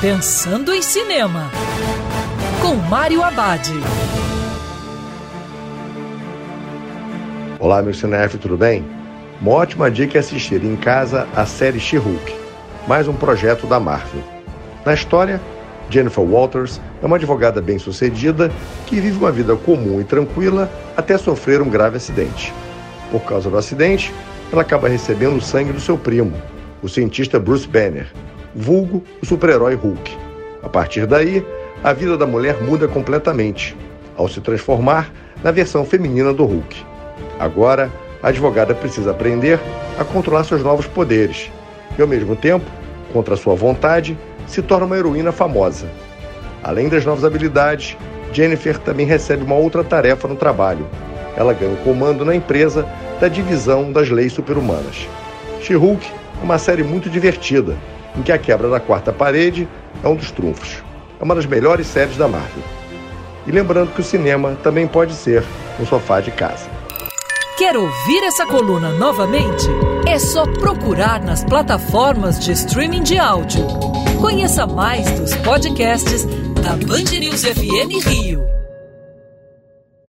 Pensando em Cinema, com Mário Abad. Olá, meu cinef, tudo bem? Uma ótima dica é assistir em casa a série She-Hulk, mais um projeto da Marvel. Na história, Jennifer Walters é uma advogada bem-sucedida que vive uma vida comum e tranquila até sofrer um grave acidente. Por causa do acidente, ela acaba recebendo o sangue do seu primo, o cientista Bruce Banner, vulgo o super-herói Hulk. A partir daí, a vida da mulher muda completamente, ao se transformar na versão feminina do Hulk. Agora, a advogada precisa aprender a controlar seus novos poderes e, ao mesmo tempo, contra sua vontade, se torna uma heroína famosa. Além das novas habilidades, Jennifer também recebe uma outra tarefa no trabalho. Ela ganha o comando na empresa da divisão das leis superhumanas. She-Hulk é uma série muito divertida, em que a quebra da quarta parede é um dos trunfos. É uma das melhores séries da Marvel. E lembrando que o cinema também pode ser um sofá de casa. Quer ouvir essa coluna novamente? É só procurar nas plataformas de streaming de áudio. Conheça mais dos podcasts da Band News FM Rio.